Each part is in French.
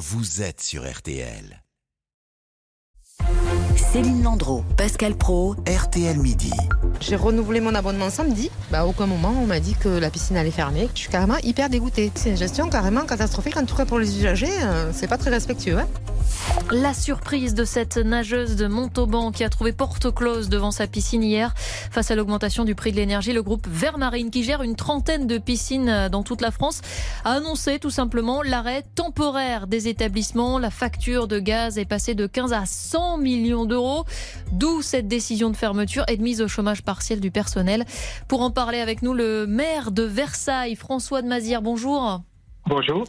vous êtes sur RTL. Céline Landreau, Pascal Pro, RTL Midi. J'ai renouvelé mon abonnement samedi. Bah, à aucun moment, on m'a dit que la piscine allait fermer. Je suis carrément hyper dégoûtée. C'est une gestion carrément catastrophique. En tout cas, pour les usagers, euh, c'est pas très respectueux. hein. La surprise de cette nageuse de Montauban qui a trouvé porte close devant sa piscine hier. Face à l'augmentation du prix de l'énergie, le groupe Vermarine, qui gère une trentaine de piscines dans toute la France, a annoncé tout simplement l'arrêt temporaire des établissements. La facture de gaz est passée de 15 à 100 millions d'euros. D'où cette décision de fermeture et de mise au chômage partiel du personnel. Pour en parler avec nous, le maire de Versailles, François de Mazière, bonjour. Bonjour.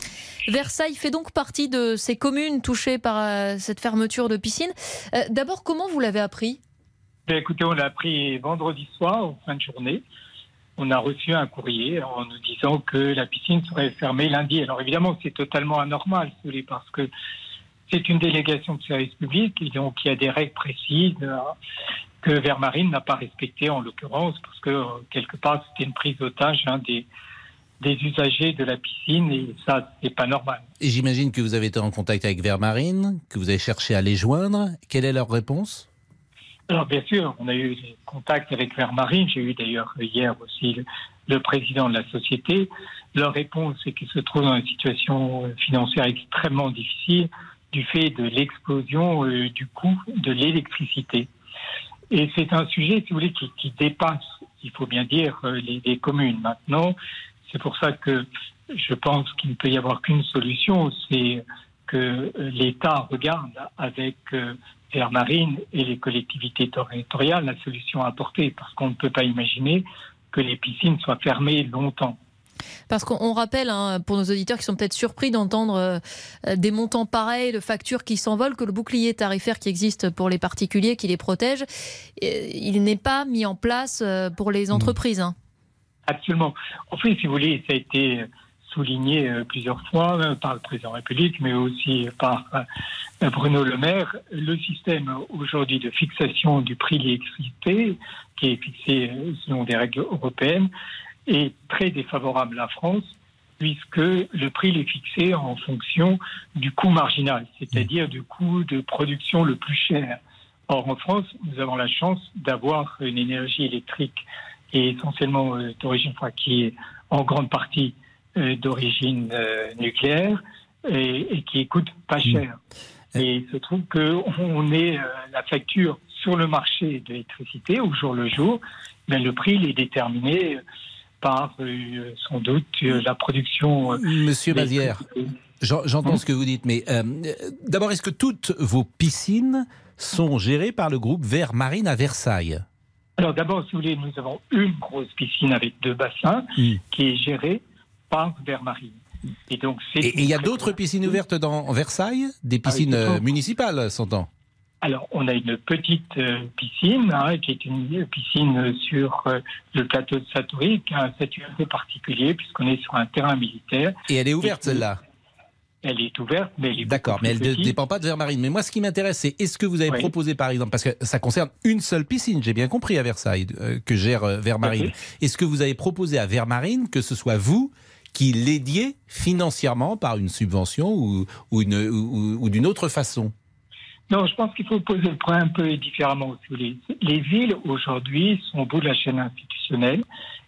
Versailles fait donc partie de ces communes touchées par euh, cette fermeture de piscine. Euh, D'abord, comment vous l'avez appris? Ben, écoutez, on l'a appris vendredi soir, en fin de journée. On a reçu un courrier en nous disant que la piscine serait fermée lundi. Alors évidemment, c'est totalement anormal, parce que c'est une délégation de service public et donc il y a des règles précises euh, que Vermarine n'a pas respectées en l'occurrence, parce que quelque part c'était une prise d'otage hein, des, des usagers de la piscine et ça, c'est pas normal. Et j'imagine que vous avez été en contact avec Vermarine, que vous avez cherché à les joindre. Quelle est leur réponse? Alors bien sûr, on a eu des contacts avec Vermarine. J'ai eu d'ailleurs hier aussi le, le président de la société. Leur réponse, c'est qu'ils se trouvent dans une situation financière extrêmement difficile du fait de l'explosion euh, du coût de l'électricité. Et c'est un sujet, si vous voulez, qui, qui dépasse, il faut bien dire, euh, les, les communes. Maintenant, c'est pour ça que je pense qu'il ne peut y avoir qu'une solution, c'est que euh, l'État regarde avec euh, Vermarine et les collectivités territoriales la solution à apporter, parce qu'on ne peut pas imaginer que les piscines soient fermées longtemps. Parce qu'on on rappelle, hein, pour nos auditeurs qui sont peut-être surpris d'entendre euh, des montants pareils, de factures qui s'envolent, que le bouclier tarifaire qui existe pour les particuliers, qui les protège, euh, il n'est pas mis en place euh, pour les entreprises. hein. Absolument. En fait, si vous voulez, ça a été souligné euh, plusieurs fois euh, par le président de la République, mais aussi par euh, Bruno Le Maire. Le système aujourd'hui de fixation du prix de l'électricité, qui est fixé euh, selon des règles européennes, est très défavorable à la France, puisque le prix est fixé en fonction du coût marginal, c'est-à-dire du coût de production le plus cher. Or, en France, nous avons la chance d'avoir une énergie électrique et essentiellement euh, d'origine, enfin, qui est en grande partie euh, d'origine euh, nucléaire et, et qui coûte pas cher. Et il se trouve qu'on est la facture sur le marché de l'électricité au jour le jour, mais le prix il est déterminé par euh, sans doute euh, la production. euh, Monsieur j'en- j'entends Hum. ce que vous dites, mais d'abord, est-ce que toutes vos piscines sont gérées par le groupe Vermarine à Versailles? Alors d'abord, si vous voulez, nous avons une grosse piscine avec deux bassins Mm. qui est gérée par Vermarine. Et donc. Et il y a d'autres piscines ouvertes dans Versailles Des piscines Ah oui, euh, municipales, s'entend Alors, on a une petite euh, piscine, hein, qui est une piscine sur euh, le plateau de Satori, qui a un statut un peu particulier, puisqu'on est sur un terrain militaire. Et elle est ouverte, celle-là Elle est ouverte, mais elle est D'accord, mais elle ne dépend pas de Vermarine. Mais moi, ce qui m'intéresse, c'est est-ce que vous avez Oui. proposé, par exemple, parce que ça concerne une seule piscine, j'ai bien compris à Versailles, euh, que gère euh, Vermarine. Est-ce que vous avez proposé à Vermarine que ce soit vous qui l'aidiez financièrement par une subvention ou, ou, une- ou- ou d'une autre façon? Non, je pense qu'il faut poser le problème un peu différemment. Les villes, aujourd'hui, sont au bout de la chaîne institutionnelle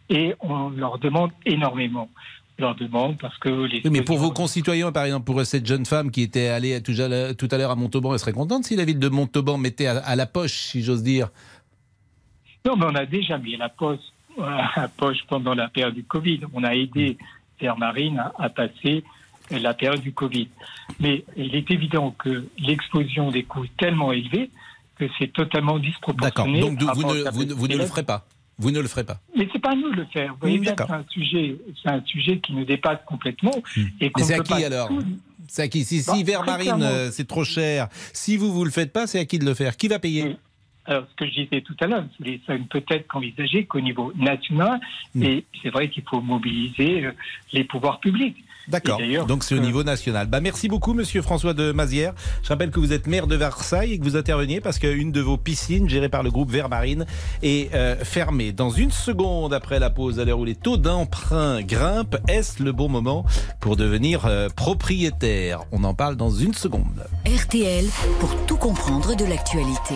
et on leur demande énormément. Leur demande parce que les... Oui, mais pour vos concitoyens, par exemple, pour cette jeune femme qui était allée tout à l'heure- à Montauban, elle serait contente si la ville de Montauban mettait à, la poche, si j'ose dire. Non, mais on a déjà mis la poche, à la poche pendant la période du Covid. On a aidé Vermarine à, à passer la période du Covid. Mais il est évident que l'explosion des coûts est tellement élevée que c'est totalement D'accord. disproportionné. Donc vous, ne, vous, vous le ferez pas. Vous ne le ferez pas. Mais c'est pas à nous de le faire. Vous voyez Mm, bien c'est un sujet, c'est un sujet qui nous dépasse complètement. Et qu'on Mais c'est à qui alors tout- C'est à qui Si, si très Vermarine, euh, c'est trop cher, si vous vous le faites pas, c'est à qui de le faire? Qui va payer? Oui. Alors, ce que je disais tout à l'heure, ça ne peut être qu'envisagé qu'au niveau national. Mm. Et c'est vrai qu'il faut mobiliser euh, les pouvoirs publics. D'accord. Donc c'est au euh, niveau national. Bah merci beaucoup, Monsieur François de Mazière. Je rappelle que vous êtes maire de Versailles et que vous interveniez parce qu'une de vos piscines gérée par le groupe Vermarine est euh, fermée. Dans une seconde après la pause, à l'heure où les taux d'emprunt grimpent, est-ce le bon moment pour devenir euh, propriétaire? On en parle dans une seconde. RTL pour tout comprendre de l'actualité.